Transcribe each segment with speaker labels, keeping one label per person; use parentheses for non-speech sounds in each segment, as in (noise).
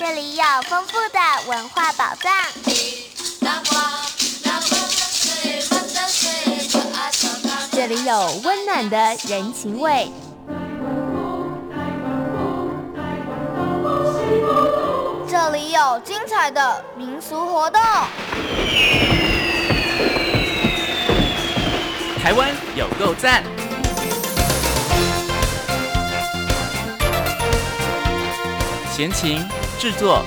Speaker 1: 这里有丰富的文化宝藏。这里有温暖的人情味。
Speaker 2: 这里有精彩的民俗活动。
Speaker 3: 台湾有够赞！闲情制作。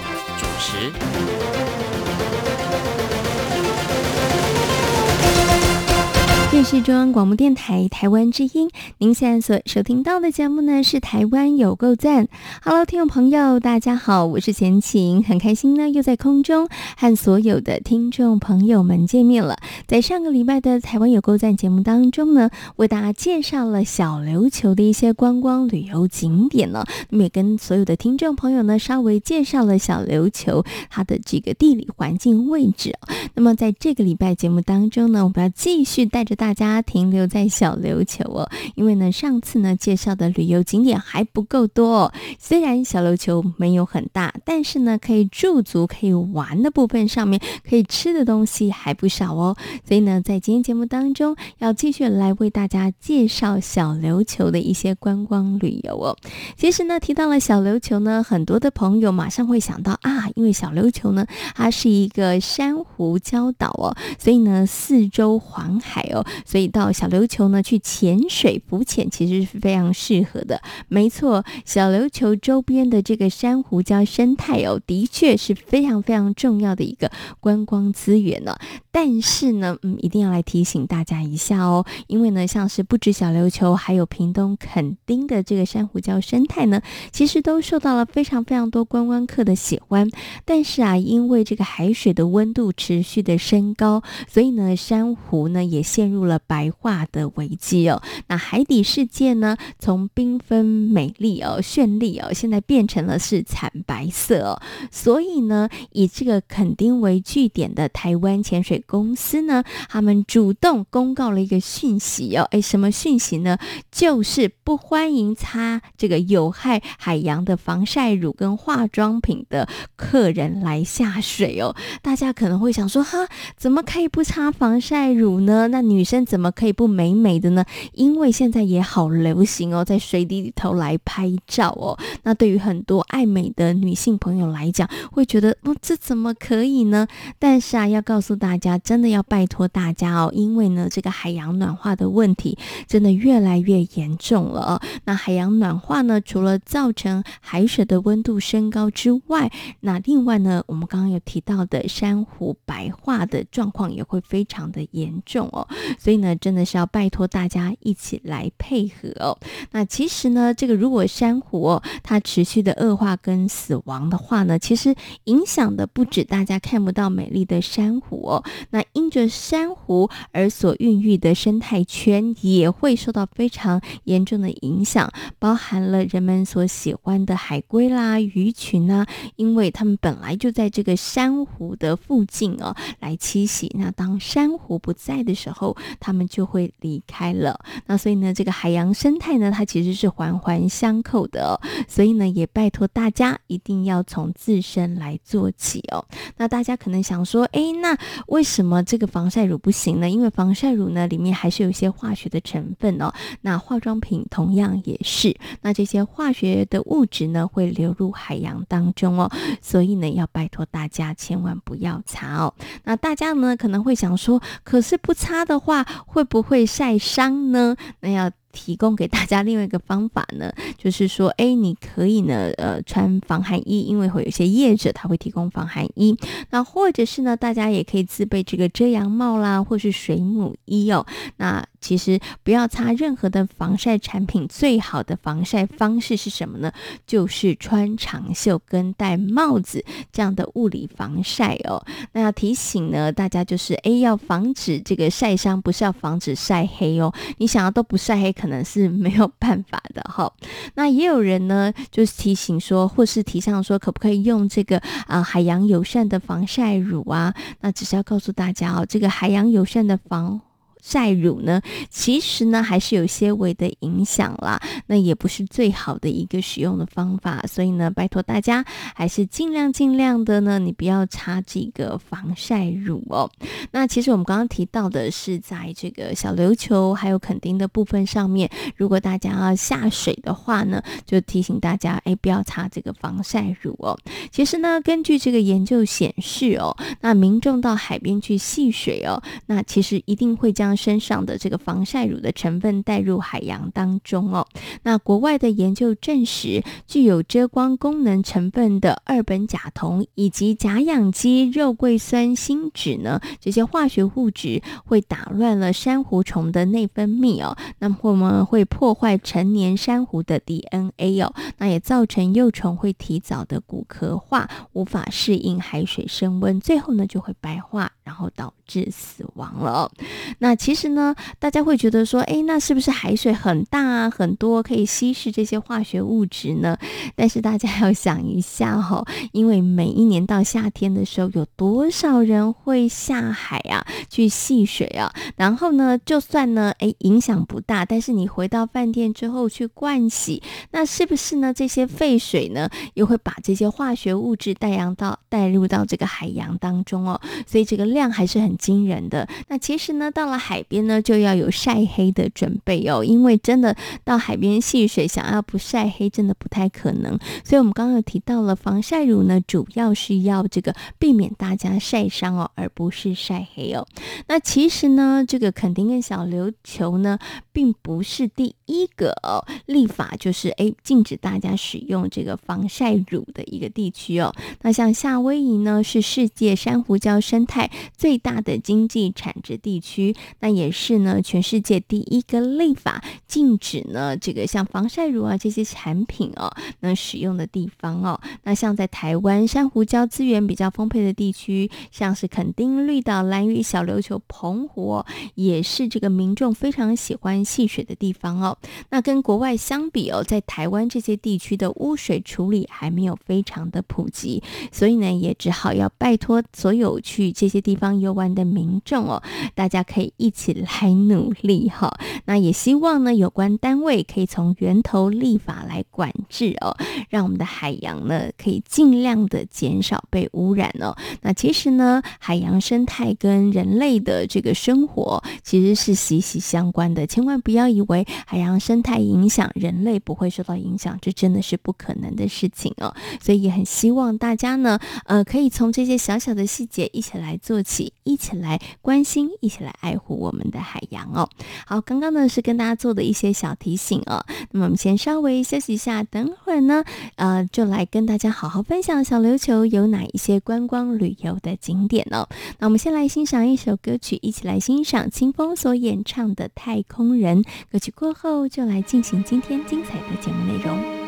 Speaker 4: 这是中央广播电台台湾之音，您现在所收听到的节目呢是《台湾有够赞》。Hello，听众朋友，大家好，我是闲情，很开心呢又在空中和所有的听众朋友们见面了。在上个礼拜的《台湾有够赞》节目当中呢，为大家介绍了小琉球的一些观光旅游景点呢，那么也跟所有的听众朋友呢稍微介绍了小琉球它的这个地理环境位置。那么在这个礼拜节目当中呢，我们要继续带着大大家停留在小琉球哦，因为呢，上次呢介绍的旅游景点还不够多哦。虽然小琉球没有很大，但是呢，可以驻足、可以玩的部分上面，可以吃的东西还不少哦。所以呢，在今天节目当中，要继续来为大家介绍小琉球的一些观光旅游哦。其实呢，提到了小琉球呢，很多的朋友马上会想到啊，因为小琉球呢，它是一个珊瑚礁岛哦，所以呢，四周环海哦。所以到小琉球呢，去潜水浮潜其实是非常适合的。没错，小琉球周边的这个珊瑚礁生态哦，的确是非常非常重要的一个观光资源呢。但是呢，嗯，一定要来提醒大家一下哦，因为呢，像是不止小琉球，还有屏东垦丁的这个珊瑚礁生态呢，其实都受到了非常非常多观光客的喜欢。但是啊，因为这个海水的温度持续的升高，所以呢，珊瑚呢也陷入了白化的危机哦，那海底世界呢，从缤纷美丽哦、绚丽哦，现在变成了是惨白色哦。所以呢，以这个垦丁为据点的台湾潜水公司呢，他们主动公告了一个讯息哦，哎，什么讯息呢？就是不欢迎擦这个有害海洋的防晒乳跟化妆品的客人来下水哦。大家可能会想说，哈，怎么可以不擦防晒乳呢？那女生怎么可以不美美的呢？因为现在也好流行哦，在水底里头来拍照哦。那对于很多爱美的女性朋友来讲，会觉得哦，这怎么可以呢？但是啊，要告诉大家，真的要拜托大家哦，因为呢，这个海洋暖化的问题真的越来越严重了哦。那海洋暖化呢，除了造成海水的温度升高之外，那另外呢，我们刚刚有提到的珊瑚白化的状况也会非常的严重哦。所以呢，真的是要拜托大家一起来配合哦。那其实呢，这个如果珊瑚哦，它持续的恶化跟死亡的话呢，其实影响的不止大家看不到美丽的珊瑚哦，那因着珊瑚而所孕育的生态圈也会受到非常严重的影响，包含了人们所喜欢的海龟啦、鱼群啊，因为它们本来就在这个珊瑚的附近哦来栖息。那当珊瑚不在的时候，他们就会离开了，那所以呢，这个海洋生态呢，它其实是环环相扣的哦。所以呢，也拜托大家一定要从自身来做起哦。那大家可能想说，哎，那为什么这个防晒乳不行呢？因为防晒乳呢，里面还是有一些化学的成分哦。那化妆品同样也是，那这些化学的物质呢，会流入海洋当中哦。所以呢，要拜托大家千万不要擦哦。那大家呢，可能会想说，可是不擦的话，会不会晒伤呢？那要提供给大家另外一个方法呢，(laughs) 就是说，哎，你可以呢，呃，穿防寒衣，因为会有些业者他会提供防寒衣。那或者是呢，大家也可以自备这个遮阳帽啦，或是水母衣哦。那其实不要擦任何的防晒产品，最好的防晒方式是什么呢？就是穿长袖跟戴帽子这样的物理防晒哦。那要提醒呢，大家就是哎，要防止这个晒伤，不是要防止晒黑哦。你想要都不晒黑，可能是 (laughs) 没有办法的哈。那也有人呢，就是提醒说，或是提倡说，可不可以用这个啊海洋友善的防晒乳啊？那只是要告诉大家哦，这个海洋友善的防晒乳呢，其实呢还是有些微的影响啦，那也不是最好的一个使用的方法，所以呢，拜托大家还是尽量尽量的呢，你不要擦这个防晒乳哦。那其实我们刚刚提到的是在这个小琉球还有垦丁的部分上面，如果大家要下水的话呢，就提醒大家，哎，不要擦这个防晒乳哦。其实呢，根据这个研究显示哦，那民众到海边去戏水哦，那其实一定会将身上的这个防晒乳的成分带入海洋当中哦。那国外的研究证实，具有遮光功能成分的二苯甲酮以及甲氧基肉桂酸锌酯呢，这些化学物质会打乱了珊瑚虫的内分泌哦，那么会破坏成年珊瑚的 DNA 哦，那也造成幼虫会提早的骨壳化，无法适应海水升温，最后呢就会白化，然后导致死亡了。那其实呢，大家会觉得说，哎，那是不是海水很大啊，很多可以稀释这些化学物质呢？但是大家要想一下哦，因为每一年到夏天的时候，有多少人会下海啊，去戏水啊？然后呢，就算呢，哎，影响不大，但是你回到饭店之后去盥洗，那是不是呢？这些废水呢，又会把这些化学物质带扬到带入到这个海洋当中哦？所以这个量还是很惊人的。那其实呢，到了海边呢，就要有晒黑的准备哦，因为真的到海边戏水，想要不晒黑，真的不太可能。所以，我们刚刚有提到了防晒乳呢，主要是要这个避免大家晒伤哦，而不是晒黑哦。那其实呢，这个垦丁跟小琉球呢，并不是第一个哦，立法就是诶禁止大家使用这个防晒乳的一个地区哦。那像夏威夷呢，是世界珊瑚礁生态最大的经济产值地区，那也是呢全世界第一个立法禁止呢这个像防晒乳啊这些产品哦能使用的地方哦。那像在台湾珊瑚礁资源比较丰沛的地区，像是垦丁、绿岛、兰屿、小琉球、澎湖，也是这个民众非常喜欢戏水的地方哦。那跟国外相比哦，在台湾这些地区的污水处理还没有非常的普及，所以呢，也只好要拜托所有去这些地方游玩的民众哦，大家可以一起来努力哈。那也希望呢，有关单位可以从源头立法来管制哦，让我们的海洋呢可以尽量的减少被污染哦。那其实呢，海洋生态跟人类的这个生活其实是息息相关的，千万不要以为海洋生态影响人类不会受到影响，这真的是不可能的事情哦。所以也很希望大家呢，呃，可以从这些小小的细节一起来做起，一一起来关心，一起来爱护我们的海洋哦。好，刚刚呢是跟大家做的一些小提醒哦。那么我们先稍微休息一下，等会儿呢，呃，就来跟大家好好分享小琉球有哪一些观光旅游的景点哦。那我们先来欣赏一首歌曲，一起来欣赏清风所演唱的《太空人》歌曲过后，就来进行今天精彩的节目内容。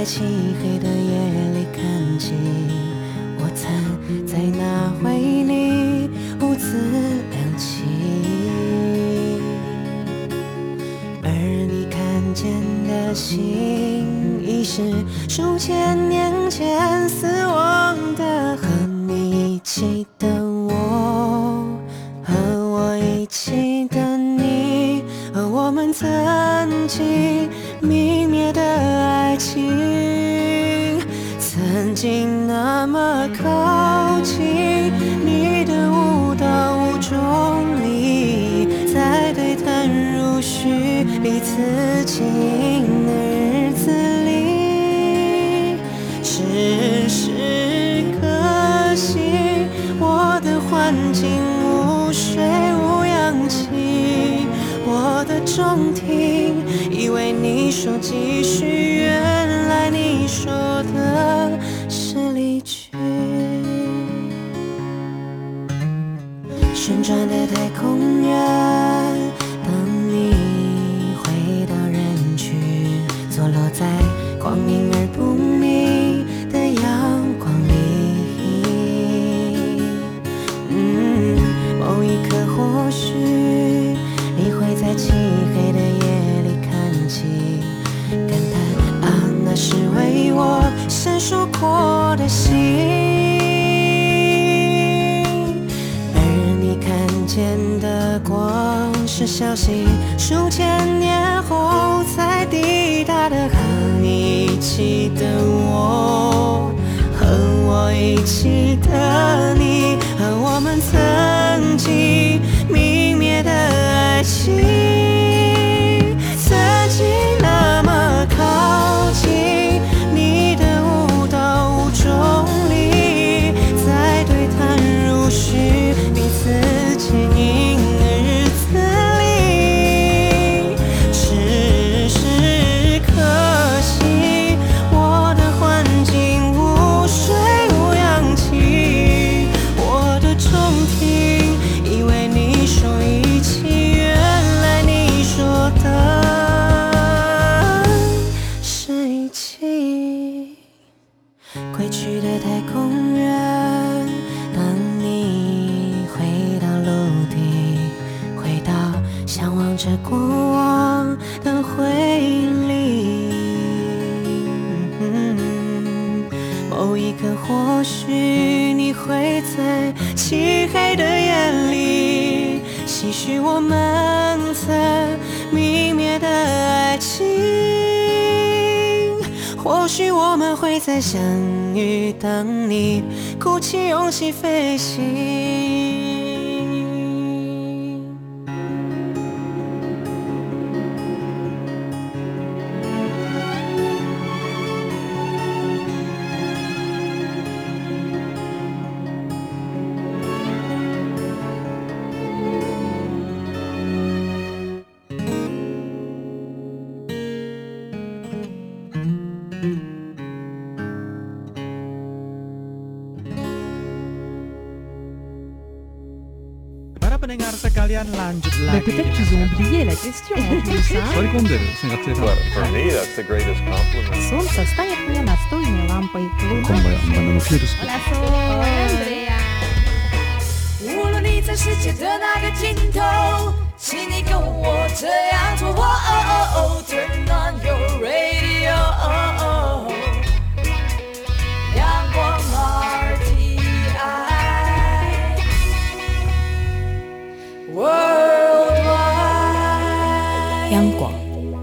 Speaker 5: 在漆黑的夜里看清，我曾在那回里兀自亮起。而你看见的星。是数千年前死亡的，痕中听以为你说继续，间的光是消息，数千年后才抵达的。和你一起的我，和我一起的你，和我们曾经泯灭的爱情。再相遇，等你鼓起勇气飞行。
Speaker 6: Mais peut-être qu'ils ont oublié la question en (laughs) plus, hein?
Speaker 7: 割り込んでる生活生产
Speaker 8: Well, for me, that's the greatest compliment.
Speaker 6: Солнце станет мне настольной лампой.
Speaker 7: こんばんは、バナナのピュールス
Speaker 1: Hola Sol, Andrea.
Speaker 9: 无论你在世界的哪个尽头，请你跟我这样做。Oh, oh, oh, turn on your radio. Worldwide，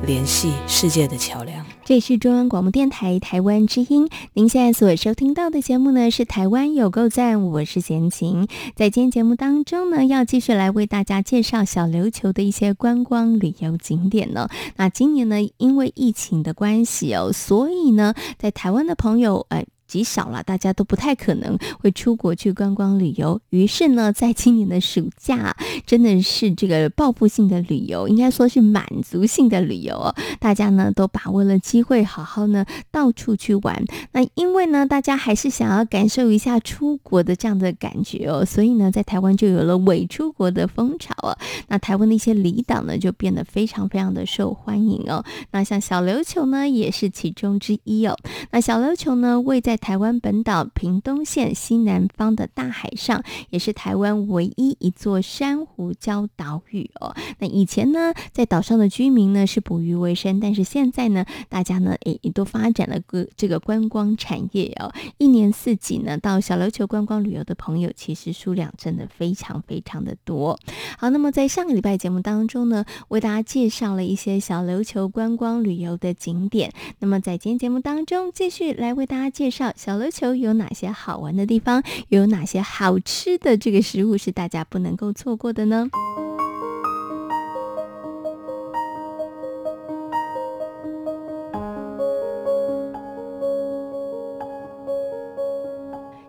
Speaker 9: 联系世界的桥梁。
Speaker 4: 这里是中央广播电台台湾之音，您现在所收听到的节目呢是《台湾有够赞》，我是闲琴。在今天节目当中呢，要继续来为大家介绍小琉球的一些观光旅游景点呢。那今年呢，因为疫情的关系哦，所以呢，在台湾的朋友，哎。极少了，大家都不太可能会出国去观光旅游。于是呢，在今年的暑假，真的是这个报复性的旅游，应该说是满足性的旅游哦。大家呢都把握了机会，好好呢到处去玩。那因为呢，大家还是想要感受一下出国的这样的感觉哦，所以呢，在台湾就有了伪出国的风潮啊。那台湾的一些离岛呢，就变得非常非常的受欢迎哦。那像小琉球呢，也是其中之一哦。那小琉球呢，位在台湾本岛屏东县西南方的大海上，也是台湾唯一一座珊瑚礁岛屿哦。那以前呢，在岛上的居民呢是捕鱼为生，但是现在呢，大家呢也也都发展了个这个观光产业哦。一年四季呢，到小琉球观光旅游的朋友，其实数量真的非常非常的多。好，那么在上个礼拜节目当中呢，为大家介绍了一些小琉球观光旅游的景点。那么在今天节目当中，继续来为大家介绍小琉球有哪些好玩的地方，有哪些好吃的这个食物是大家不能够错过的呢？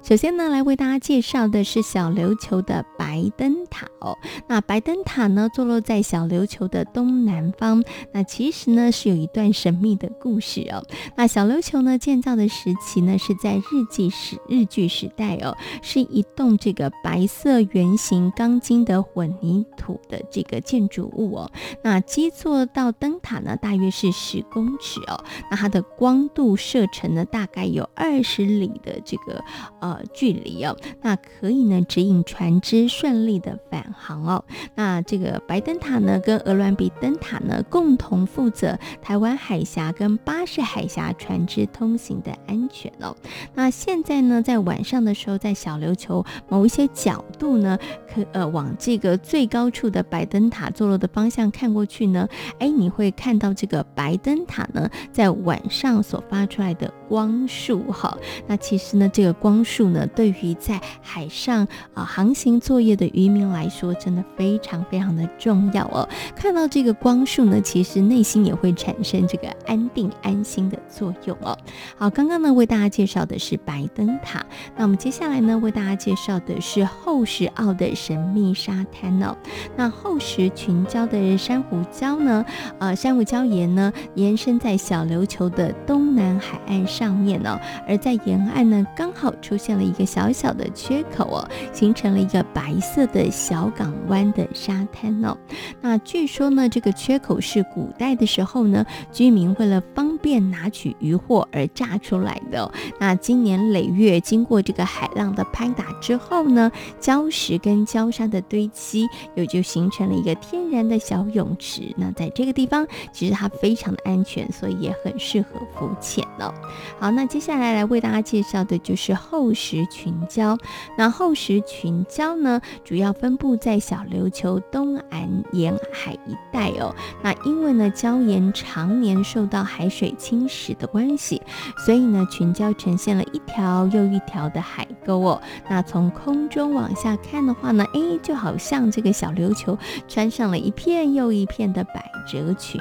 Speaker 4: 首先呢，来为大家介绍的是小琉球的白灯塔哦。那白灯塔呢，坐落在小琉球的东南方。那其实呢，是有一段神秘的故事哦。那小琉球呢，建造的时期呢，是在日据时日据时代哦，是一栋这个白色圆形钢筋的混凝土的这个建筑物哦。那基座到灯塔呢，大约是十公尺哦。那它的光度射程呢，大概有二十里的这个呃。距离哦，那可以呢指引船只顺利的返航哦。那这个白灯塔呢，跟鹅銮鼻灯塔呢，共同负责台湾海峡跟巴士海峡船只通行的安全哦。那现在呢，在晚上的时候，在小琉球某一些角度呢，可呃往这个最高处的白灯塔坐落的方向看过去呢，哎，你会看到这个白灯塔呢，在晚上所发出来的光束哈。那其实呢，这个光束。呢，对于在海上啊航行作业的渔民来说，真的非常非常的重要哦。看到这个光束呢，其实内心也会产生这个安定安心的作用哦。好，刚刚呢为大家介绍的是白灯塔，那我们接下来呢为大家介绍的是厚实澳的神秘沙滩哦。那厚实群礁的珊瑚礁呢，呃，珊瑚礁岩呢延伸在小琉球的东南海岸上上面哦，而在沿岸呢刚好出现了一个小小的缺口哦，形成了一个白色的小港湾的沙滩哦。那据说呢，这个缺口是古代的时候呢，居民为了方便拿取渔获而炸出来的。那经年累月经过这个海浪的拍打之后呢，礁石跟礁沙的堆积，又就形成了一个天然的小泳池。那在这个地方，其实它非常的安全，所以也很适合浮潜哦。好，那接下来来为大家介绍的就是后石。石群礁，那后石群礁呢，主要分布在小琉球东岸沿海一带哦。那因为呢，礁岩常年受到海水侵蚀的关系，所以呢，群礁呈现了一条又一条的海沟哦。那从空中往下看的话呢，哎，就好像这个小琉球穿上了一片又一片的百褶裙。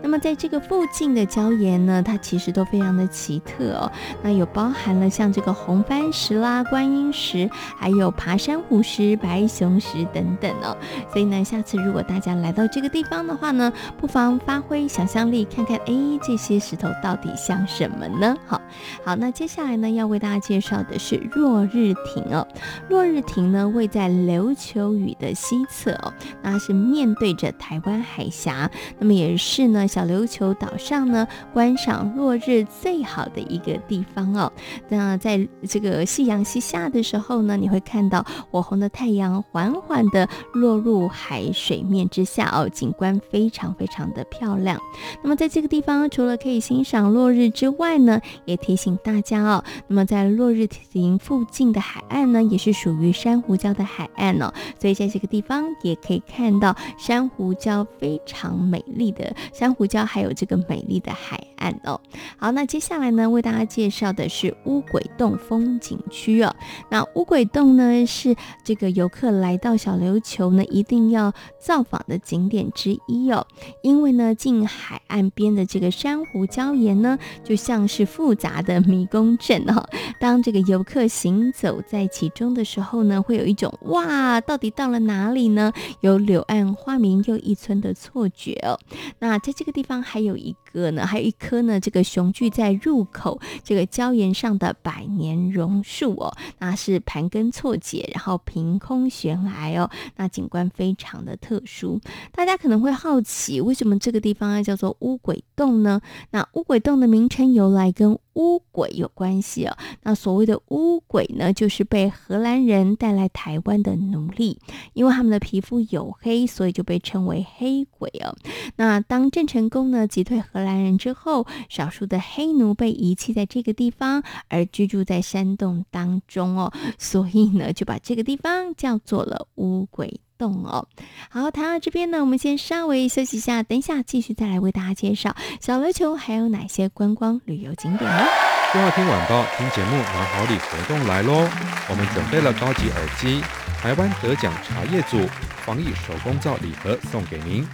Speaker 4: 那么在这个附近的礁岩呢，它其实都非常的奇特哦。那有包含了像这个红番石。啦、观音石，还有爬山虎石、白熊石等等哦。所以呢，下次如果大家来到这个地方的话呢，不妨发挥想象力，看看哎，(laughs) 这些石头到底像什么呢？好，好，那接下来呢，要为大家介绍的是落日亭哦。落日亭呢，位在琉球屿的西侧哦，那是面对着台湾海峡，那么也是呢，小琉球岛上呢，观赏落日最好的一个地方哦。那在这个。夕阳西下的时候呢，你会看到火红的太阳缓缓的落入海水面之下哦，景观非常非常的漂亮。那么在这个地方，除了可以欣赏落日之外呢，也提醒大家哦，那么在落日亭附近的海岸呢，也是属于珊瑚礁的海岸哦，所以在这个地方也可以看到珊瑚礁非常美丽的珊瑚礁，还有这个美丽的海岸哦。好，那接下来呢，为大家介绍的是乌鬼洞风景区哦，那乌鬼洞呢是这个游客来到小琉球呢一定要造访的景点之一哦，因为呢近海岸边的这个珊瑚礁岩呢就像是复杂的迷宫阵哦，当这个游客行走在其中的时候呢，会有一种哇，到底到了哪里呢？有柳暗花明又一村的错觉哦。那在这个地方还有一个呢，还有一棵呢这个雄踞在入口口这个礁岩上的百年榕树。树哦，那是盘根错节，然后凭空悬崖哦，那景观非常的特殊。大家可能会好奇，为什么这个地方要叫做乌鬼洞呢？那乌鬼洞的名称由来跟乌鬼有关系哦。那所谓的乌鬼呢，就是被荷兰人带来台湾的奴隶，因为他们的皮肤黝黑，所以就被称为黑鬼哦。那当郑成功呢击退荷兰人之后，少数的黑奴被遗弃在这个地方，而居住在山洞当中哦，所以呢就把这个地方叫做了乌鬼动哦，好，谈到这边呢，我们先稍微休息一下，等一下继续再来为大家介绍小琉球还有哪些观光旅游景点呢？
Speaker 10: 就要听晚报，听节目拿好礼活动来喽！我们准备了高级耳机、台湾得奖茶叶组防疫手工皂礼盒送给您。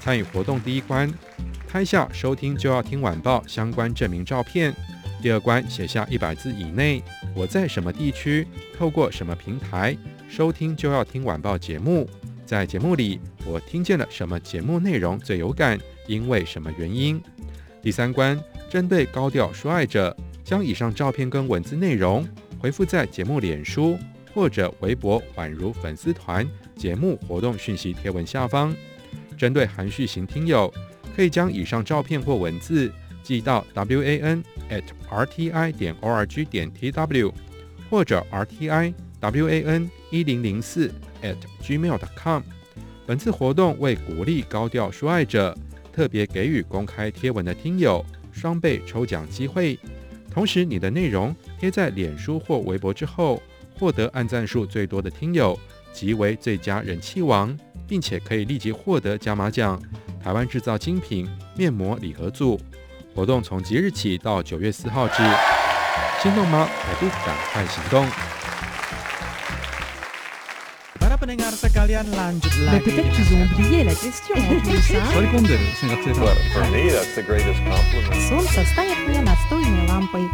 Speaker 10: 参与活动第一关，拍下收听就要听晚报相关证明照片；第二关，写下一百字以内我在什么地区，透过什么平台。收听就要听晚报节目，在节目里我听见了什么节目内容最有感，因为什么原因？第三关，针对高调说爱者，将以上照片跟文字内容回复在节目脸书或者微博宛如粉丝团节目活动讯息贴文下方。针对含蓄型听友，可以将以上照片或文字寄到 wan at rti 点 org 点 tw 或者 rti。wan 一零零四 at gmail.com。本次活动为鼓励高调说爱者，特别给予公开贴文的听友双倍抽奖机会。同时，你的内容贴在脸书或微博之后，获得按赞数最多的听友即为最佳人气王，并且可以立即获得加码奖——台湾制造精品面膜礼盒组。活动从即日起到九月四号止，心动吗？还不赶快行动
Speaker 6: ！Mais peut-être qu'ils ont oublié la question en plus, hein?
Speaker 8: Well, for me, that's the greatest compliment.
Speaker 6: Солнце станет мне настольной лампой.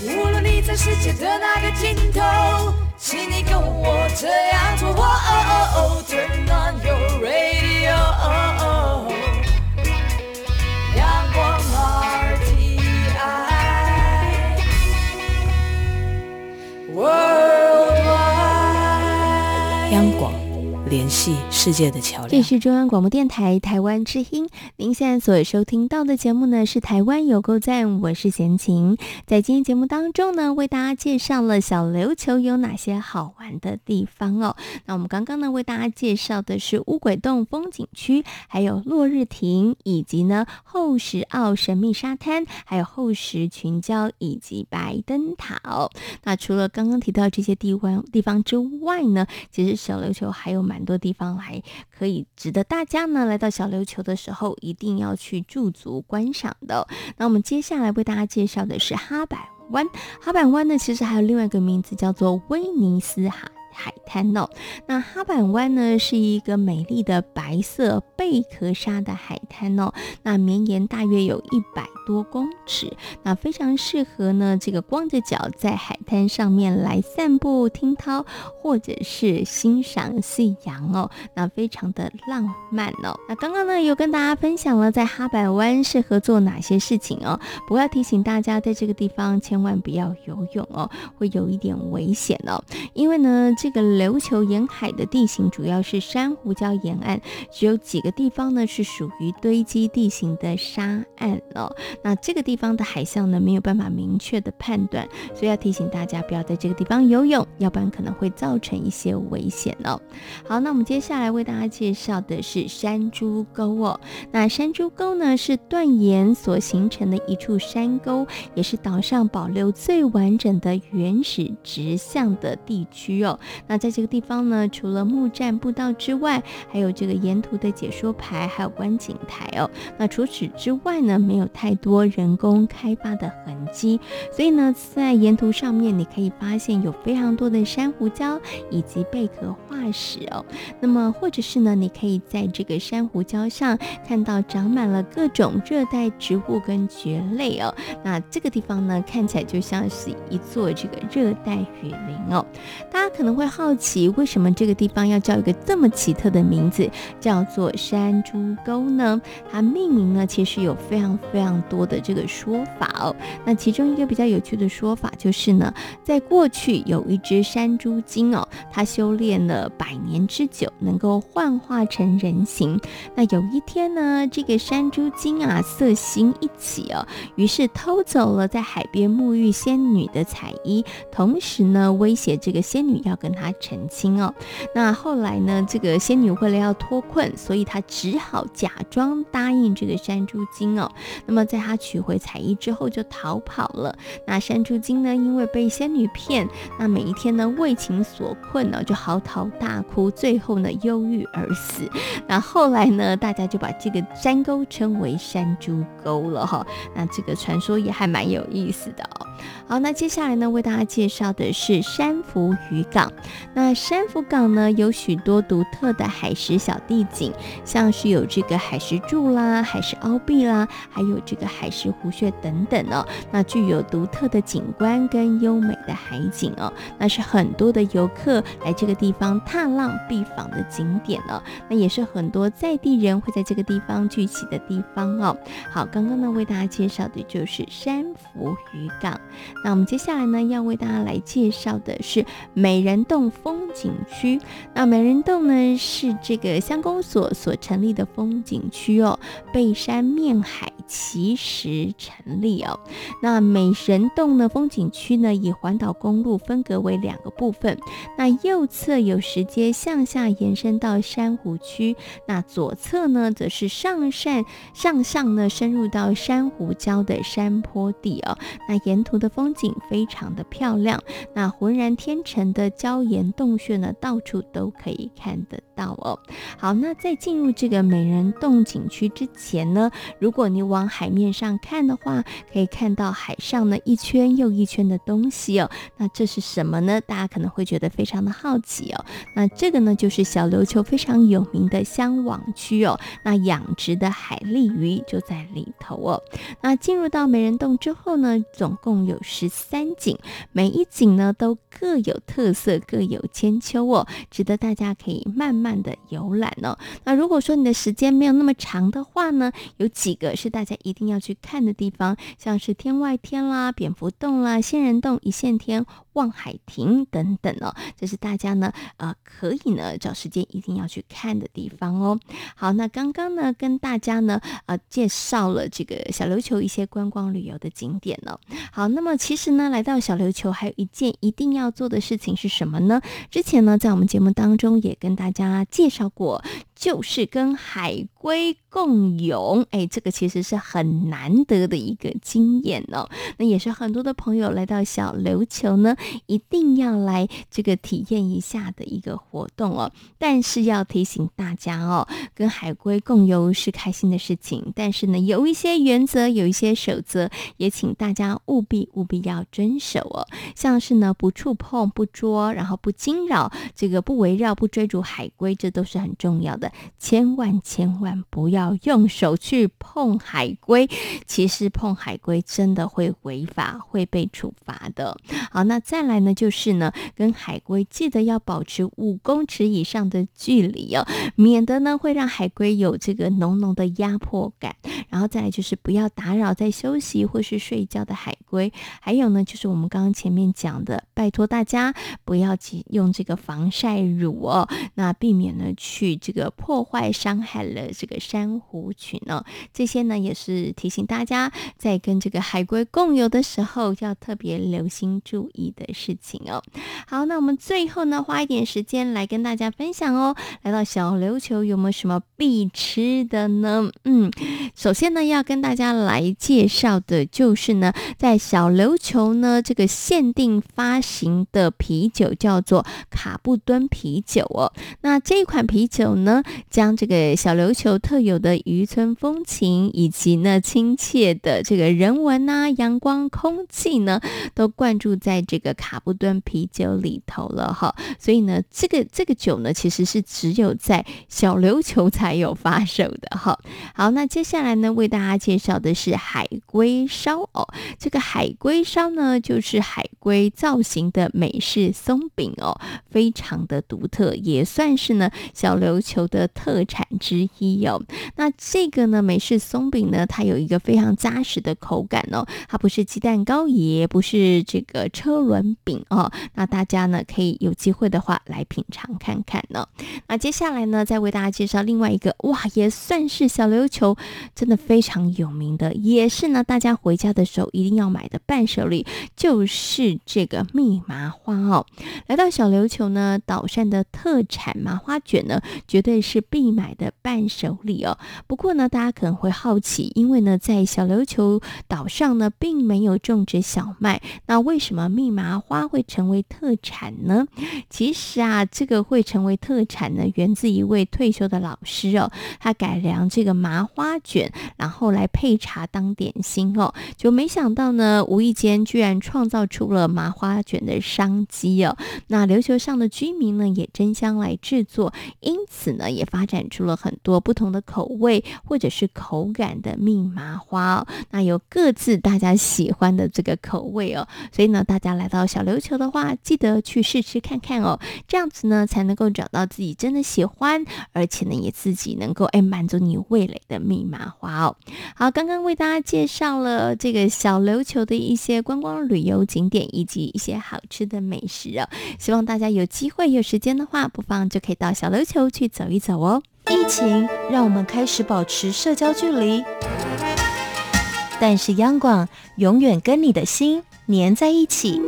Speaker 9: 无论你在世界的哪个尽头，请你跟我这样做。Oh, turn on your radio.
Speaker 5: 央广。联系世界的桥梁。
Speaker 4: 这是中央广播电台台湾之音。您现在所收听到的节目呢，是《台湾有够赞》，我是闲琴。在今天节目当中呢，为大家介绍了小琉球有哪些好玩的地方哦。那我们刚刚呢，为大家介绍的是乌鬼洞风景区，还有落日亭，以及呢后石澳神秘沙滩，还有后石群礁以及白灯塔。那除了刚刚提到这些地方地方之外呢，其实小琉球还有蛮很多地方还可以值得大家呢来到小琉球的时候一定要去驻足观赏的。那我们接下来为大家介绍的是哈板湾。哈板湾呢，其实还有另外一个名字叫做威尼斯海海滩哦。那哈板湾呢，是一个美丽的白色贝壳沙的海滩哦。那绵延大约有一百多公尺，那非常适合呢这个光着脚在海滩上面来散步、听涛，或者是欣赏夕阳哦。那非常的浪漫哦。那刚刚呢有跟大家分享了在哈百湾适合做哪些事情哦。不过要提醒大家，在这个地方千万不要游泳哦，会有一点危险哦。因为呢这个琉球沿海的地形主要是珊瑚礁沿岸，只有几个地方呢是属于堆积地形的沙岸哦。那这个地方的海象呢，没有办法明确的判断，所以要提醒大家不要在这个地方游泳，要不然可能会造成一些危险哦。好，那我们接下来为大家介绍的是山猪沟哦。那山猪沟呢，是断岩所形成的一处山沟，也是岛上保留最完整的原始直向的地区哦。那在这个地方呢，除了木栈步道之外，还有这个沿途的解说牌，还有观景台哦。那除此之外呢，没有太多人工开发的痕迹，所以呢，在沿途上面你可以发现有非常多的珊瑚礁以及贝壳化石哦。那么，或者是呢，你可以在这个珊瑚礁上看到长满了各种热带植物跟蕨类哦。那这个地方呢，看起来就像是一座这个热带雨林哦。大家可能会好奇，为什么这个地方要叫一个这么奇特的名字，叫做山猪沟呢？它命名呢，其实有非常非常多。的这个说法哦。那其中一个比较有趣的说法就是呢，在过去有一只山猪精哦，它修炼了百年之久，能够幻化成人形。那有一天呢，这个山猪精啊，色心一起哦，于是偷走了在海边沐浴仙女的彩衣，同时呢，威胁这个仙女要跟他成亲哦。那后来呢，这个仙女为了要脱困，所以她只好假装答应这个山猪精哦。那么在他取回彩衣之后，就逃跑了。那山猪精呢，因为被仙女骗，那每一天呢，为情所困呢，就嚎啕大哭，最后呢，忧郁而死。那后来呢，大家就把这个山沟称为山猪沟了哈。那这个传说也还蛮有意思的哦。好，那接下来呢，为大家介绍的是山福渔港。那山福港呢，有许多独特的海石小地景，像是有这个海石柱啦、海石凹壁啦，还有这个海蚀湖穴等等哦。那具有独特的景观跟优美的海景哦，那是很多的游客来这个地方踏浪必访的景点哦。那也是很多在地人会在这个地方聚集的地方哦。好，刚刚呢，为大家介绍的就是山福渔港。那我们接下来呢，要为大家来介绍的是美人洞风景区。那美人洞呢，是这个乡公所所成立的风景区哦，背山面海，其实成立哦。那美神洞的风景区呢，以环岛公路分隔为两个部分。那右侧有石阶向下延伸到珊瑚区，那左侧呢，则是上山向上呢深入到珊瑚礁的山坡地哦。那沿途的风景非常的漂亮，那浑然天成的礁岩洞穴呢，到处都可以看得到哦。好，那在进入这个美人洞景区之前呢，如果你往海面上看的话，可以看到海上呢一圈又一圈的东西哦。那这是什么呢？大家可能会觉得非常的好奇哦。那这个呢，就是小琉球非常有名的香网区哦。那养殖的海蛎鱼就在里头哦。那进入到美人洞之后呢，总共有十三景，每一景呢都各有特色，各有千秋哦，值得大家可以慢慢的游览哦。那如果说你的时间没有那么长的话呢，有几个是大家一定要去看的地方，像是天外天啦、蝙蝠洞啦、仙人洞、一线天、望海亭等等哦，这是大家呢呃可以呢找时间一定要去看的地方哦。好，那刚刚呢跟大家呢呃介绍了这个小琉球一些观光旅游的景点哦。好，那么。其实呢，来到小琉球还有一件一定要做的事情是什么呢？之前呢，在我们节目当中也跟大家介绍过。就是跟海龟共泳，哎，这个其实是很难得的一个经验哦。那也是很多的朋友来到小琉球呢，一定要来这个体验一下的一个活动哦。但是要提醒大家哦，跟海龟共游是开心的事情，但是呢，有一些原则，有一些守则，也请大家务必务必要遵守哦。像是呢，不触碰、不捉，然后不惊扰，这个不围绕、不追逐海龟，这都是很重要的。千万千万不要用手去碰海龟，其实碰海龟真的会违法，会被处罚的。好，那再来呢，就是呢，跟海龟记得要保持五公尺以上的距离哦，免得呢会让海龟有这个浓浓的压迫感。然后再来就是不要打扰在休息或是睡觉的海龟，还有呢，就是我们刚刚前面讲的，拜托大家不要用这个防晒乳哦，那避免呢去这个。破坏伤害了这个珊瑚群哦，这些呢也是提醒大家在跟这个海龟共游的时候要特别留心注意的事情哦。好，那我们最后呢花一点时间来跟大家分享哦，来到小琉球有没有什么必吃的呢？嗯，首先呢要跟大家来介绍的就是呢，在小琉球呢这个限定发行的啤酒叫做卡布敦啤酒哦。那这一款啤酒呢，将这个小琉球特有的渔村风情，以及呢亲切的这个人文啊、阳光、空气呢，都灌注在这个卡布敦啤酒里头了哈。所以呢，这个这个酒呢，其实是只有在小琉球才有发售的哈。好，那接下来呢，为大家介绍的是海龟烧哦。这个海龟烧呢，就是海龟造型的美式松饼哦，非常的独特，也算是呢小琉球。的特产之一哦。那这个呢，美式松饼呢，它有一个非常扎实的口感哦，它不是鸡蛋糕，也不是这个车轮饼哦。那大家呢，可以有机会的话来品尝看看呢、那接下来呢，再为大家介绍另外一个，哇，也算是小琉球真的非常有名的，也是呢，大家回家的时候一定要买的伴手礼，就是这个蜜麻花哦。来到小琉球呢，岛上的特产麻花卷呢，绝对是必买的伴手礼哦。不过呢，大家可能会好奇，因为呢，在小琉球岛上呢，并没有种植小麦，那为什么蜜麻花会成为特产呢？其实啊，这个会成为特产呢，源自一位退休的老师哦，他改良这个麻花卷，然后来配茶当点心哦，就没想到呢，无意间居然创造出了麻花卷的商机哦。那琉球上的居民呢，也争相来制作，因此呢，也发展出了很多不同的口味或者是口感的蜜麻花哦。那有各自大家喜欢的这个口味哦，所以呢，大家来到小琉球的话，记得去试吃看看哦，这样子呢，才能够找到自己真的喜欢，而且呢，也自己能够哎满足你味蕾的蜜麻花哦。好，刚刚为大家介绍了这个小琉球的一些观光旅游景点以及一些好吃的美食哦。希望大家有机会有时间的话，不妨就可以到小琉球去走一走哦。
Speaker 11: 疫情让我们开始保持社交距离，但是央广永远跟你的心黏在一起。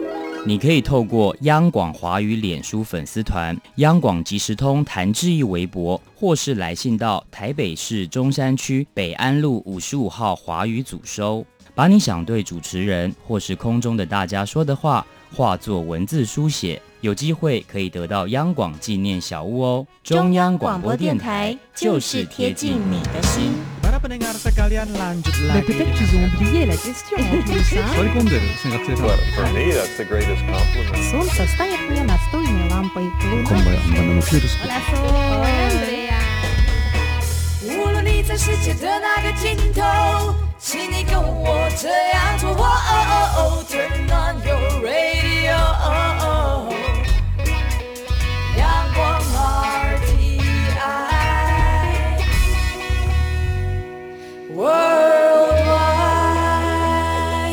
Speaker 12: 你可以透过央广华语脸书粉丝团、央广即时通谭志毅微博，或是来信到台北市中山区北安路五十五号华语组收，把你想对主持人或是空中的大家说的话，化作文字书写，有机会可以得到央广纪念小物哦。中央广播电台就是贴近你的心。
Speaker 9: 无论你在世界的哪个尽头，请你跟我这样做。哦哦哦，Turn on your radio，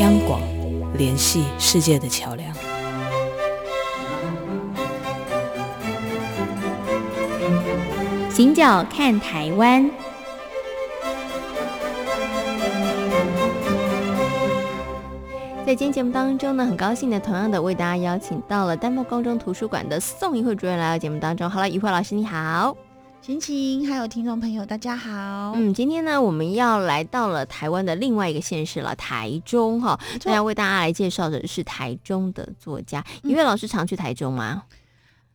Speaker 9: 央
Speaker 11: 广联系世界的桥梁。
Speaker 4: 行脚看台湾，在今天节目当中呢，很高兴的，同样的为大家邀请到了丹墨高中图书馆的宋怡慧主任来到节目当中。好了，怡慧老师你好，
Speaker 13: 晴晴还有听众朋友大家好。
Speaker 4: 嗯，今天呢，我们要来到了台湾的另外一个县市了，台中哈。那要为大家来介绍的是台中的作家，怡慧老师常去台中吗？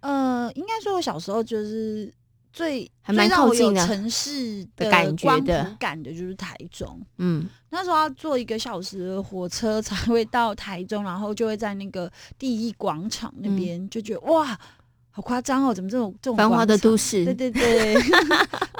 Speaker 13: 呃，应该说我小时候就是。最
Speaker 4: 还蛮靠近的
Speaker 13: 城市的感觉的感的就是台中，嗯，那时候要坐一个小时的火车才会到台中，然后就会在那个第一广场那边、嗯、就觉得哇。好夸张哦！怎么这种这种
Speaker 4: 繁华的都市？
Speaker 13: 对对对，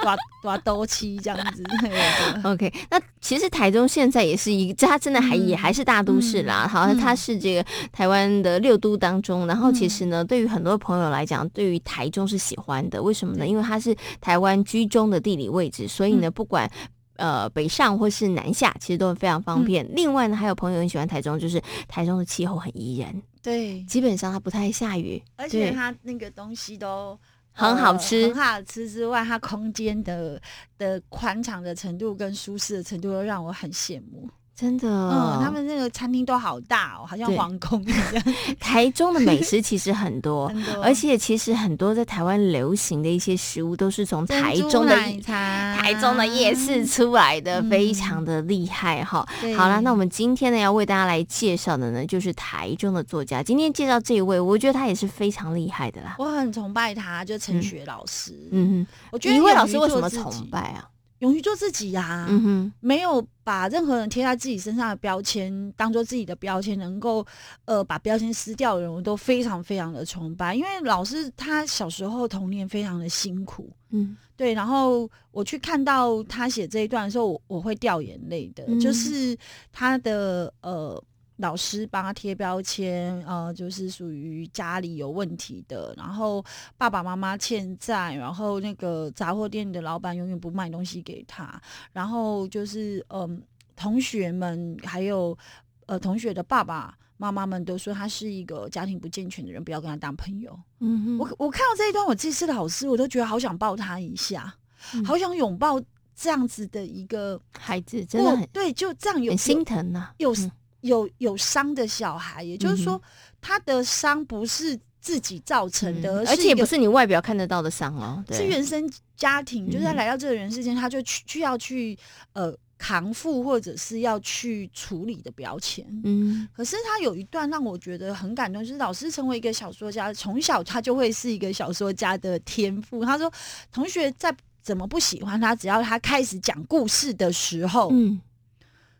Speaker 13: 哇哇都七这样子。(laughs)
Speaker 4: OK，那其实台中现在也是一个，它真的还、嗯、也还是大都市啦。好、嗯，它是这个台湾的六都当中、嗯，然后其实呢，对于很多朋友来讲，对于台中是喜欢的。为什么呢？因为它是台湾居中的地理位置，所以呢，不管。呃，北上或是南下，其实都非常方便。嗯、另外呢，还有朋友很喜欢台中，就是台中的气候很宜人，
Speaker 13: 对，
Speaker 4: 基本上它不太下雨，
Speaker 13: 而且它那个东西都
Speaker 4: 很好吃，
Speaker 13: 呃、很好吃之外，它空间的的宽敞的程度跟舒适的程度都让我很羡慕。
Speaker 4: 真的，
Speaker 13: 嗯，他们那个餐厅都好大哦，好像皇宫一样。(laughs)
Speaker 4: 台中的美食其实很多，(laughs) 很多，而且其实很多在台湾流行的一些食物都是从台中的台中的夜市出来的，嗯、非常的厉害哈。好了，那我们今天呢要为大家来介绍的呢，就是台中的作家。今天介绍这一位，我觉得他也是非常厉害的啦。
Speaker 13: 我很崇拜他，就陈雪老师。
Speaker 4: 嗯哼，
Speaker 13: 我觉得
Speaker 4: 一位老师为什么崇拜啊？
Speaker 13: 勇于做自己呀、啊嗯，没有把任何人贴在自己身上的标签当做自己的标签，能够呃把标签撕掉的人，我都非常非常的崇拜。因为老师他小时候童年非常的辛苦，嗯，对。然后我去看到他写这一段的时候，我我会掉眼泪的、嗯，就是他的呃老师帮他贴标签，呃，就是属于家里有问题的，然后爸爸妈妈欠债，然后那个杂货店的老板永远不卖东西给他，然后就是嗯、呃，同学们还有呃同学的爸爸妈妈们都说他是一个家庭不健全的人，不要跟他当朋友。嗯哼，我我看到这一段，我自己是老师，我都觉得好想抱他一下，嗯、好想拥抱这样子的一个
Speaker 4: 孩子，真的很
Speaker 13: 对，就这样有
Speaker 4: 很心疼呐、啊，
Speaker 13: 有。嗯有有伤的小孩，也就是说，他的伤不是自己造成的，
Speaker 4: 嗯、而且不是你外表看得到的伤哦，
Speaker 13: 是原生家庭，就是他来到这个人世间，他就去需要去呃扛负或者是要去处理的标签。嗯，可是他有一段让我觉得很感动，就是老师成为一个小说家，从小他就会是一个小说家的天赋。他说，同学再怎么不喜欢他，只要他开始讲故事的时候，嗯。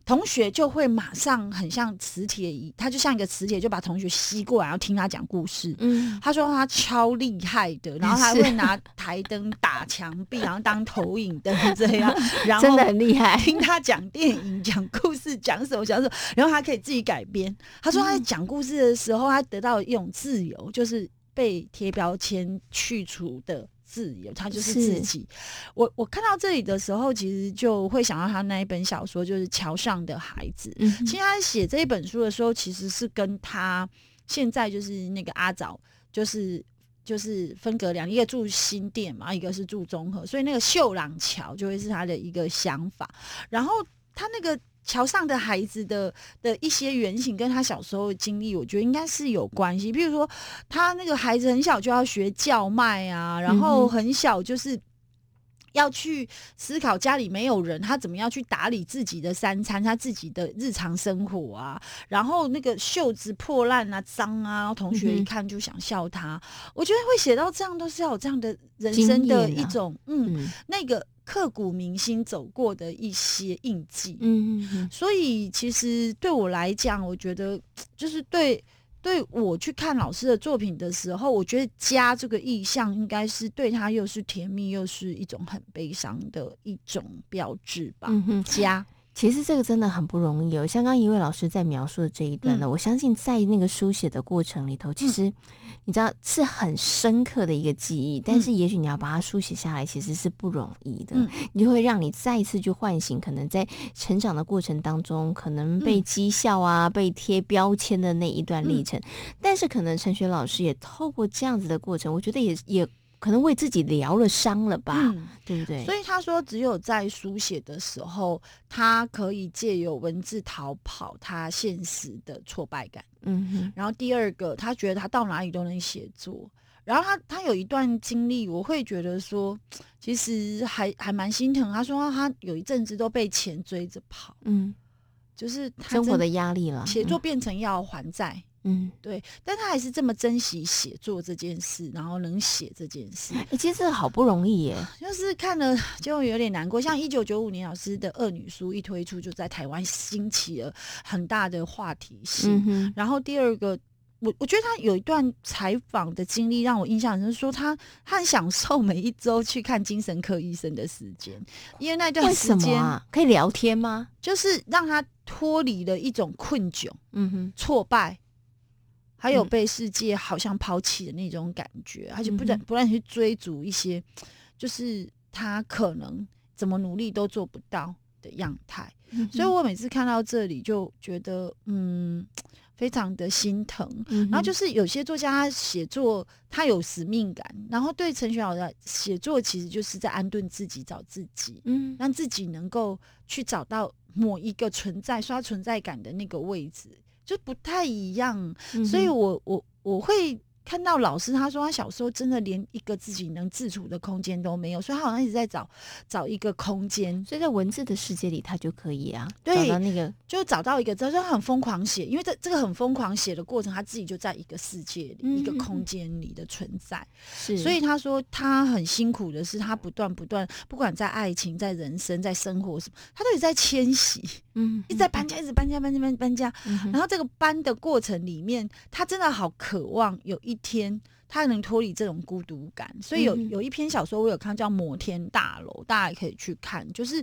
Speaker 13: 同学就会马上很像磁铁一，他就像一个磁铁，就把同学吸过来，然后听他讲故事。嗯，他说他超厉害的，然后他会拿台灯打墙壁，然后当投影灯这样，然后
Speaker 4: 真的很厉害。
Speaker 13: 听他讲电影、讲故事、讲什么、讲什么，然后他可以自己改编。他说他在讲故事的时候，他得到一种自由，就是被贴标签去除的。自由，他就是自己。我我看到这里的时候，其实就会想到他那一本小说，就是《桥上的孩子》。嗯，其实他写这一本书的时候，其实是跟他现在就是那个阿早，就是就是分隔两地，一个住新店嘛，一个是住中和，所以那个秀朗桥就会是他的一个想法。然后他那个。桥上的孩子的的一些原型跟他小时候的经历，我觉得应该是有关系。比如说，他那个孩子很小就要学叫卖啊，然后很小就是要去思考家里没有人，他怎么样去打理自己的三餐，他自己的日常生活啊。然后那个袖子破烂啊、脏啊，同学一看就想笑他。我觉得会写到这样，都是要有这样的人生的一种，嗯，嗯，那个。刻骨铭心走过的一些印记，嗯嗯嗯，所以其实对我来讲，我觉得 (tsk) 就是对对我去看老师的作品的时候，我觉得家这个意象应该是对他又是甜蜜又是一种很悲伤的一种标志吧，嗯哼，家。
Speaker 4: 其实这个真的很不容易哦，像刚刚一位老师在描述的这一段呢，嗯、我相信在那个书写的过程里头，其实你知道是很深刻的一个记忆，嗯、但是也许你要把它书写下来，其实是不容易的，嗯、你就会让你再一次去唤醒，可能在成长的过程当中，可能被讥笑啊、嗯、被贴标签的那一段历程，嗯、但是可能陈雪老师也透过这样子的过程，我觉得也也。可能为自己疗了伤了吧，嗯、对不对？
Speaker 13: 所以他说，只有在书写的时候，他可以借由文字逃跑他现实的挫败感。嗯哼。然后第二个，他觉得他到哪里都能写作。然后他他有一段经历，我会觉得说，其实还还蛮心疼。他说他有一阵子都被钱追着跑，嗯，就是他
Speaker 4: 生活的压力了，
Speaker 13: 写作变成要还债。嗯嗯，对，但他还是这么珍惜写作这件事，然后能写这件事，
Speaker 4: 其实好不容易耶。(sighs)
Speaker 13: 就是看了就有点难过。像一九九五年老师的《恶女书》一推出，就在台湾兴起了很大的话题性。嗯、然后第二个，我我觉得他有一段采访的经历让我印象很深，说他他很享受每一周去看精神科医生的时间，因为那段时间、啊、
Speaker 4: 可以聊天吗？
Speaker 13: 就是让他脱离了一种困窘，嗯哼，挫败。还有被世界好像抛弃的那种感觉，而且不断不断去追逐一些，就是他可能怎么努力都做不到的样态。嗯、所以我每次看到这里就觉得，嗯，非常的心疼。嗯、然后就是有些作家他写作他有使命感，然后对陈雪老的写作其实就是在安顿自己，找自己，嗯，让自己能够去找到某一个存在刷存在感的那个位置。就不太一样，嗯、所以我我我会。看到老师，他说他小时候真的连一个自己能自处的空间都没有，所以他好像一直在找找一个空间。
Speaker 4: 所以在文字的世界里，他就可以啊，
Speaker 13: 对，
Speaker 4: 找到那个
Speaker 13: 就找到一个，他很疯狂写，因为这这个很疯狂写的过程，他自己就在一个世界里、嗯、一个空间里的存在。是，所以他说他很辛苦的是，他不断不断，不管在爱情、在人生、在生活什么，他都一直在迁徙，嗯，一直在搬家，一直搬家，搬家，搬搬家。嗯、然后这个搬的过程里面，他真的好渴望有一天他能脱离这种孤独感。所以有
Speaker 4: 嗯
Speaker 13: 有一篇小说我有看叫《摩天大楼》，大家也可以去看。就是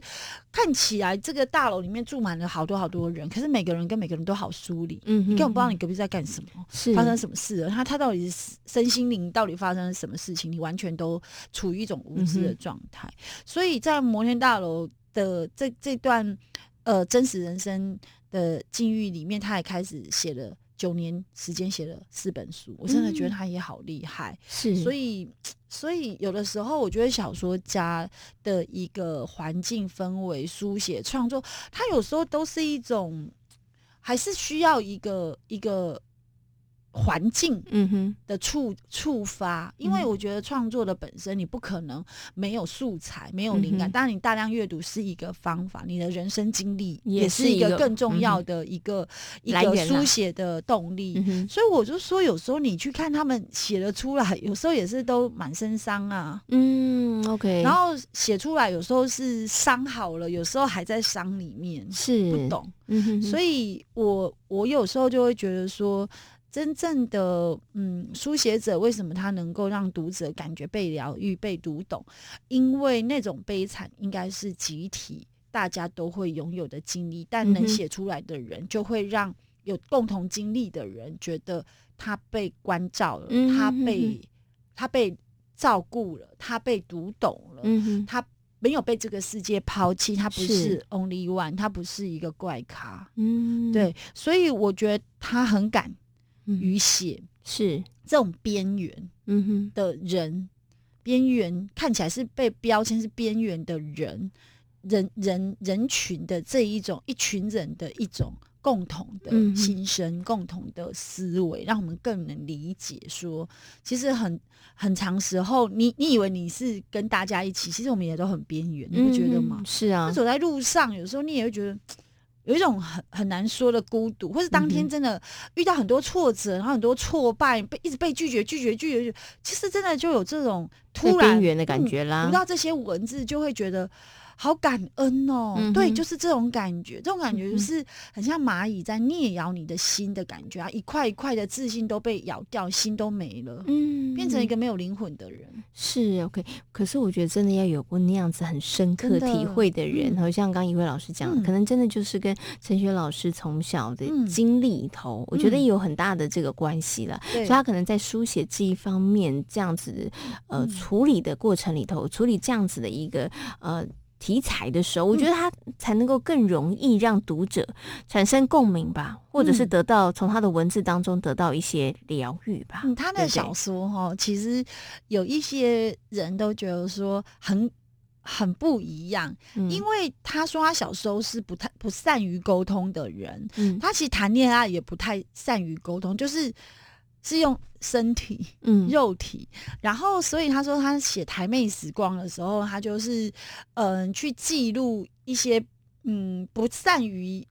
Speaker 13: 看起来这个大楼里面住满了好多好多人，可是每个人跟每个人都好疏离，
Speaker 4: 嗯
Speaker 13: 你根本不知道你隔壁在干什么，
Speaker 4: 是
Speaker 13: 发生什么事了。他他到底是身心灵到底发生了什么事情，你完全都处于一种无知的状态。所以在摩天大楼的这这段呃真实人生的境遇里面，他也开始写了九年时间，写了四本书。我真的觉得他也好厉害。
Speaker 4: 是，
Speaker 13: 所以所以有的时候，我觉得小说家的一个环境氛围、书写创作，他有时候都是一种，还是需要一个一个。环境
Speaker 4: 嗯哼
Speaker 13: 的触触发，因为我觉得创作的本身你不可能没有素材、没有灵感。当然，你大量阅读是一个方法，你的人生经历也是一个更重要的一个一个书写的动力。所以我就说，有时候你去看他们写的出来，有时候也是都满身伤啊。
Speaker 4: 嗯，OK。
Speaker 13: 然后写出来有时候是伤好了，有时候还在伤里面，
Speaker 4: 是
Speaker 13: 不懂。
Speaker 4: 嗯哼，
Speaker 13: 所以我我有时候就会觉得说。真正的嗯，书写者为什么他能够让读者感觉被疗愈、被读懂？因为那种悲惨应该是集体大家都会拥有的经历，但能写出来的人就会让有共同经历的人觉得他被关照了，
Speaker 4: 嗯、
Speaker 13: 他被他被照顾了，他被读懂了，
Speaker 4: 嗯、
Speaker 13: 他没有被这个世界抛弃，他不是 only one，他不是一个怪咖。
Speaker 4: 嗯，
Speaker 13: 对，所以我觉得他很敢。于写
Speaker 4: 是
Speaker 13: 这种边缘，
Speaker 4: 嗯哼
Speaker 13: 的人，边缘看起来是被标签是边缘的人，人人人群的这一种一群人的一种共同的心声、共同的思维，让我们更能理解说，其实很很长时候，你你以为你是跟大家一起，其实我们也都很边缘，你不觉得吗？
Speaker 4: 是啊，
Speaker 13: 走在路上，有时候你也会觉得。有一种很很难说的孤独，或是当天真的遇到很多挫折，然后很多挫败，被一直被拒绝、拒绝、拒绝，其实真的就有这种突然
Speaker 4: 边缘的感觉啦。
Speaker 13: 读到这些文字，就会觉得好感恩哦。嗯、对，就是这种感觉，这种感觉就是很像蚂蚁在啮咬你的心的感觉啊！一块一块的自信都被咬掉，心都没了，嗯，变成一个没有灵魂的人。
Speaker 4: 是 OK，可是我觉得真的要有过那样子很深刻体会的人，好、嗯、像刚一慧老师讲的、嗯，可能真的就是跟陈雪老师从小的经历里头、嗯，我觉得有很大的这个关系了、嗯。所以他可能在书写这一方面这样子呃、嗯、处理的过程里头，处理这样子的一个呃题材的时候，我觉得他才能够更容易让读者产生共鸣吧，或者是得到从他的文字当中得到一些疗愈吧。
Speaker 13: 嗯，他的小说哈，其实有一些人都觉得说很很不一样，嗯，因为他说他小时候是不太不善于沟通的人，嗯，他其实谈恋爱也不太善于沟通，就是。是用身体，嗯，肉体，然后所以他说他写台妹时光的时候，他就是嗯、呃、去记录一些嗯不善于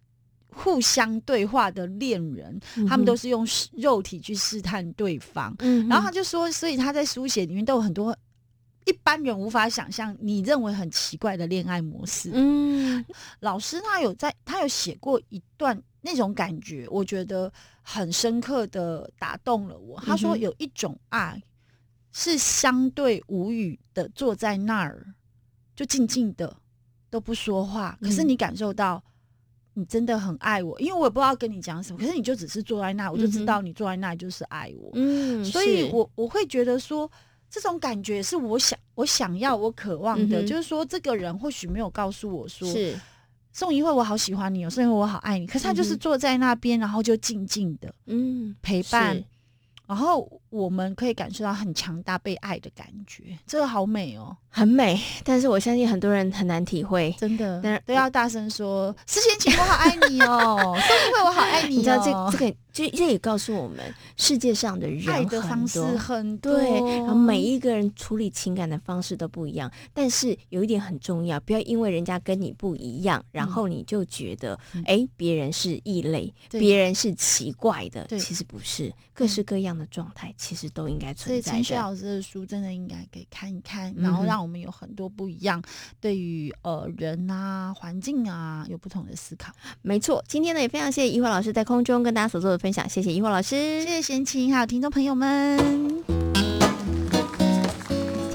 Speaker 13: 互相对话的恋人，嗯，他们都是用肉体去试探对方，嗯，然后他就说，所以他在书写里面都有很多一般人无法想象，你认为很奇怪的恋爱模式，嗯，老师他有在他有写过一段。那种感觉，我觉得很深刻的打动了我。他说有一种爱是相对无语的，坐在那儿就静静的都不说话，可是你感受到你真的很爱我，因为我也不知道跟你讲什么，可是你就只是坐在那，我就知道你坐在那就是爱我。嗯，所以我我会觉得说这种感觉是我想我想要我渴望的，就是说这个人或许没有告诉我说是。宋怡慧，我好喜欢你哦，宋怡慧，我好爱你。可是他就是坐在那边，嗯、然后就静静的，嗯，陪伴，然后我们可以感受到很强大被爱的感觉，这个好美哦，
Speaker 4: 很美。但是我相信很多人很难体会，
Speaker 13: 真的，但都要大声说：“思贤姐，我好爱你哦，(laughs) 宋怡慧，我好爱你哦。”你知道
Speaker 4: 这这个。这这也告诉我们，世界上的人
Speaker 13: 爱的方式很多，
Speaker 4: 对，然后每一个人处理情感的方式都不一样。但是有一点很重要，不要因为人家跟你不一样，然后你就觉得，哎、嗯，别人是异类，别人是奇怪的。其实不是，各式各样的状态其实都应该存在。
Speaker 13: 所以陈雪老师的书真的应该可以看一看，然后让我们有很多不一样，对于呃人啊、环境啊有不同的思考。
Speaker 4: 没错，今天呢也非常谢谢怡慧老师在空中跟大家所做的分享，谢谢怡慧老师，
Speaker 13: 谢谢贤琴，还有听众朋友
Speaker 4: 们。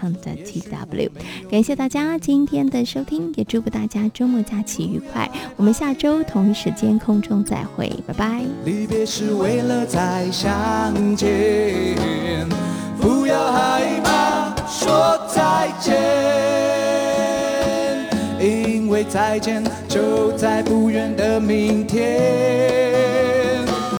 Speaker 4: Com 的 tw，感谢大家今天的收听，也祝福大家周末假期愉快。我们下周同一时间空中再会，拜拜。
Speaker 14: 离别是为了再相见，不要害怕说再见，因为再见就在不远的明天。